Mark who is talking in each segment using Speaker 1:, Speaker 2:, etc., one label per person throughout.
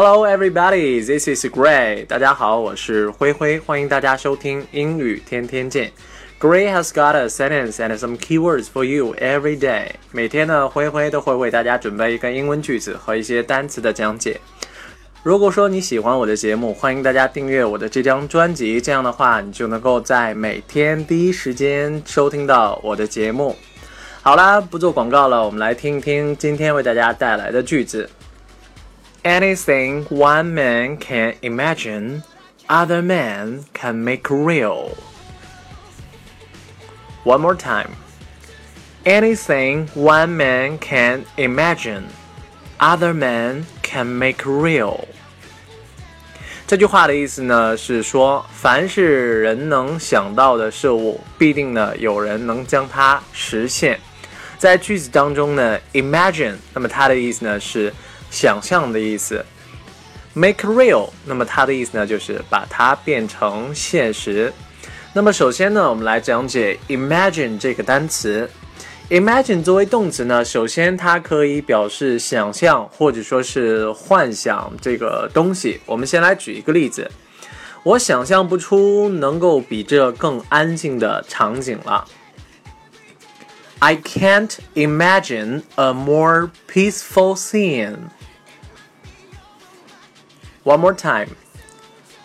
Speaker 1: Hello, everybody. This is Gray. 大家好，我是灰灰，欢迎大家收听英语天天见。Gray has got a sentence and some keywords for you every day. 每天呢，灰灰都会为大家准备一个英文句子和一些单词的讲解。如果说你喜欢我的节目，欢迎大家订阅我的这张专辑，这样的话，你就能够在每天第一时间收听到我的节目。好啦，不做广告了，我们来听一听今天为大家带来的句子。Anything one man can imagine, other men can make real. One more time. Anything one man can imagine, other men can make real. 这句话的意思呢是说，凡是人能想到的事物，必定呢有人能将它实现。在句子当中呢，imagine，那么它的意思呢是。 想象的意思，make real。那么它的意思呢，就是把它变成现实。那么首先呢，我们来讲解 imagine 这个单词。imagine 作为动词呢，首先它可以表示想象或者说是幻想这个东西。我们先来举一个例子，我想象不出能够比这更安静的场景了。I can't imagine a more peaceful scene. One more time.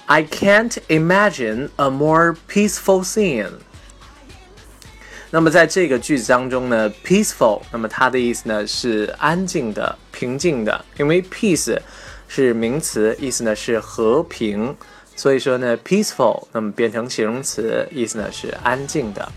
Speaker 1: I can't imagine a more peaceful scene. 那么在这个句子当中呢，peaceful，那么它的意思呢是安静的、平静的。因为 peace 是名词，意思呢是和平，所以说呢，peaceful，那么变成形容词，意思呢是安静的。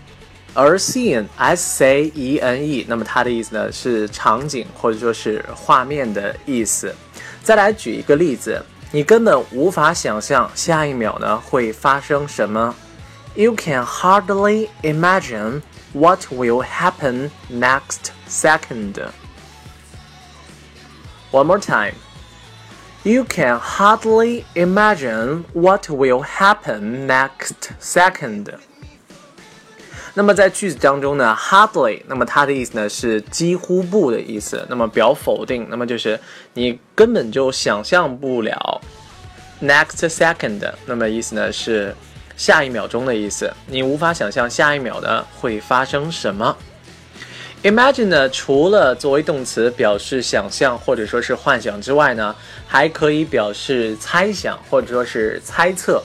Speaker 1: 而 scene，s c e n e，那么它的意思呢是场景或者说是画面的意思。再来举一个例子。你根本无法想象下一秒呢会发生什么。You can hardly imagine what will happen next second. One more time. You can hardly imagine what will happen next second. 那么在句子当中呢，hardly，那么它的意思呢是几乎不的意思，那么表否定，那么就是你根本就想象不了。next second，那么意思呢是下一秒钟的意思，你无法想象下一秒呢会发生什么。imagine 呢，除了作为动词表示想象或者说是幻想之外呢，还可以表示猜想或者说是猜测。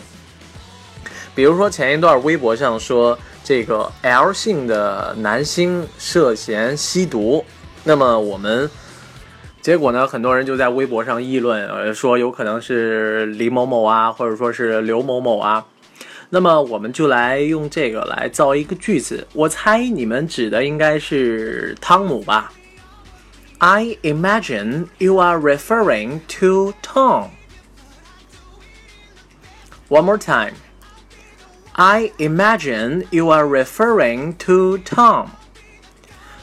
Speaker 1: 比如说前一段微博上说。这个 L 姓的男星涉嫌吸毒，那么我们结果呢？很多人就在微博上议论，呃，说有可能是李某某啊，或者说是刘某某啊。那么我们就来用这个来造一个句子。我猜你们指的应该是汤姆吧？I imagine you are referring to Tom. One more time. I imagine you are referring to Tom。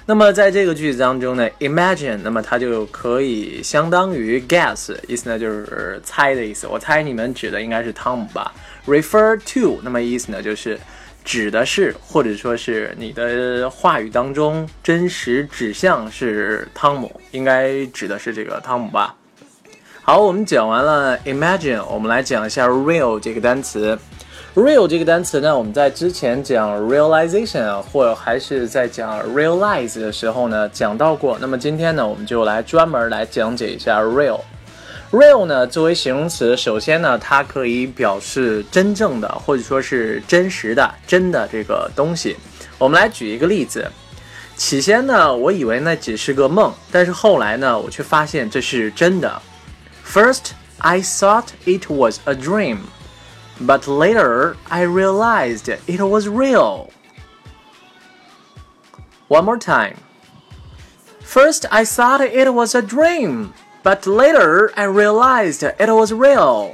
Speaker 1: 那么在这个句子当中呢，imagine，那么它就可以相当于 guess，意思呢就是猜的意思。我猜你们指的应该是汤姆吧？refer to，那么意思呢就是指的是，或者说是你的话语当中真实指向是汤姆，应该指的是这个汤姆吧？好，我们讲完了 imagine，我们来讲一下 real 这个单词。Real 这个单词呢，我们在之前讲 realization 啊，或者还是在讲 realize 的时候呢，讲到过。那么今天呢，我们就来专门来讲解一下 real。real 呢，作为形容词，首先呢，它可以表示真正的，或者说是真实的、真的这个东西。我们来举一个例子。起先呢，我以为那只是个梦，但是后来呢，我却发现这是真的。First, I thought it was a dream. But later, I realized it was real. One more time. First, I thought it was a dream, but later I realized it was real.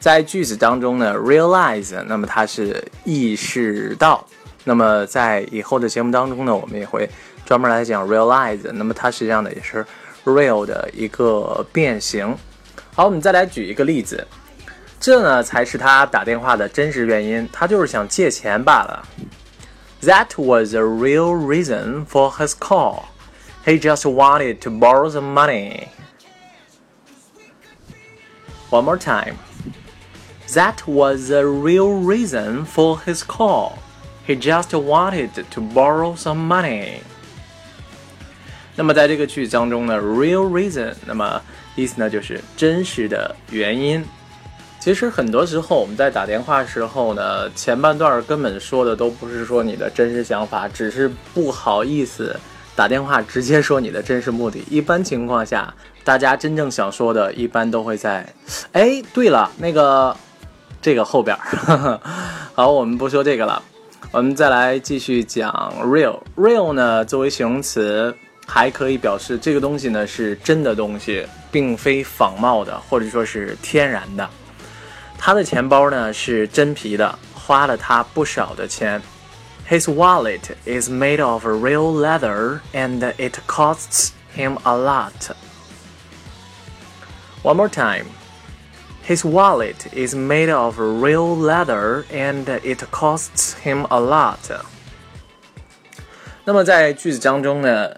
Speaker 1: 在句子当中呢，realize，那么它是意识到。那么在以后的节目当中呢，我们也会专门来讲 realize，那么它实际上呢也是 real 的一个变形。好，我们再来举一个例子。 这呢才是他打电话的真实原因，他就是想借钱罢了。That was the real reason for his call. He just wanted to borrow some money. One more time. That was the real reason for his call. He just wanted to borrow some money. 那么在这个句子当中呢，real reason，那么意思呢就是真实的原因。 其实很多时候我们在打电话时候呢，前半段根本说的都不是说你的真实想法，只是不好意思打电话直接说你的真实目的。一般情况下，大家真正想说的，一般都会在，哎，对了，那个这个后边儿。好，我们不说这个了，我们再来继续讲 real。real 呢，作为形容词。还可以表示这个东西呢是真的东西，并非仿冒的，或者说是天然的。他的钱包呢是真皮的，花了他不少的钱。His wallet is made of real leather and it costs him a lot. One more time. His wallet is made of real leather and it costs him a lot. 那么在句子当中呢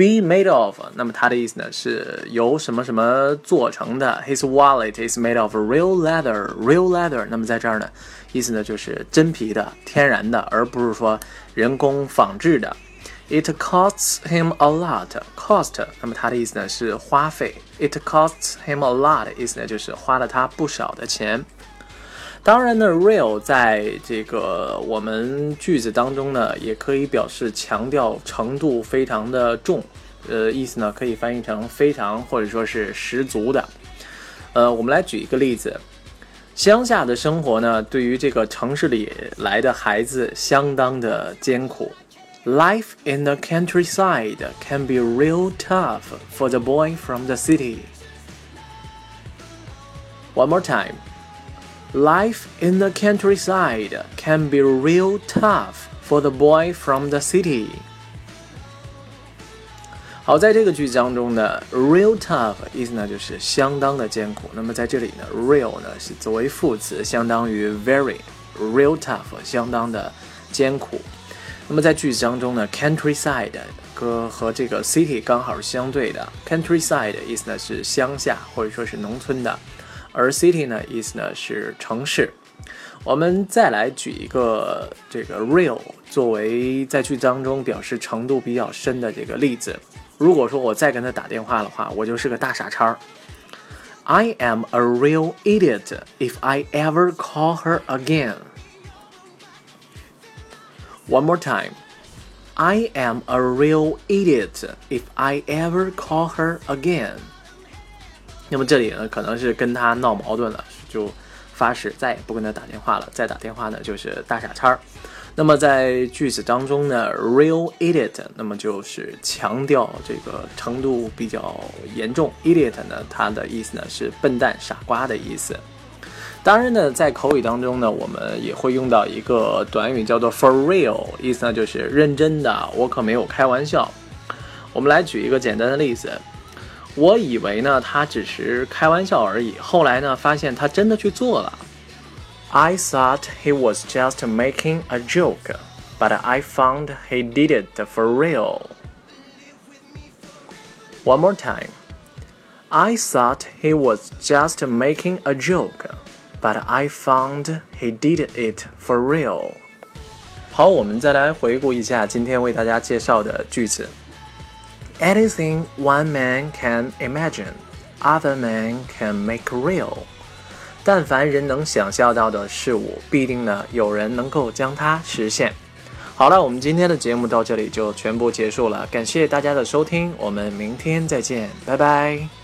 Speaker 1: ？Be made of，那么它的意思呢是由什么什么做成的。His wallet is made of real leather，real leather。那么在这儿呢，意思呢就是真皮的、天然的，而不是说人工仿制的。It costs him a lot，cost。那么它的意思呢是花费。It costs him a lot，意思呢就是花了他不少的钱。当然呢，real 在这个我们句子当中呢，也可以表示强调程度非常的重，呃，意思呢可以翻译成非常或者说是十足的。呃，我们来举一个例子，乡下的生活呢，对于这个城市里来的孩子相当的艰苦。Life in the countryside can be real tough for the boy from the city. One more time. Life in the countryside can be real tough for the boy from the city。好，在这个句子当中呢，real tough 意思呢就是相当的艰苦。那么在这里呢，real 呢是作为副词，相当于 very，real tough 相当的艰苦。那么在句子当中呢，countryside 和和这个 city 刚好是相对的。countryside 意思呢是乡下或者说是农村的。而 city 呢，意思呢是城市。我们再来举一个这个 real 作为在句当中表示程度比较深的这个例子。如果说我再跟他打电话的话，我就是个大傻叉。I am a real idiot if I ever call her again. One more time. I am a real idiot if I ever call her again. 那么这里呢，可能是跟他闹矛盾了，就发誓再也不跟他打电话了。再打电话呢，就是大傻叉。那么在句子当中呢，real idiot，那么就是强调这个程度比较严重。idiot 呢，它的意思呢是笨蛋、傻瓜的意思。当然呢，在口语当中呢，我们也会用到一个短语叫做 for real，意思呢就是认真的，我可没有开玩笑。我们来举一个简单的例子。我以为呢，他只是开玩笑而已。后来呢，发现他真的去做了。I thought he was just making a joke, but I found he did it for real. One more time. I thought he was just making a joke, but I found he did it for real. 好，我们再来回顾一下今天为大家介绍的句子。 Anything one man can imagine, other man can make real. 但凡人能想象到的事物，必定呢有人能够将它实现。好了，我们今天的节目到这里就全部结束了，感谢大家的收听，我们明天再见，拜拜。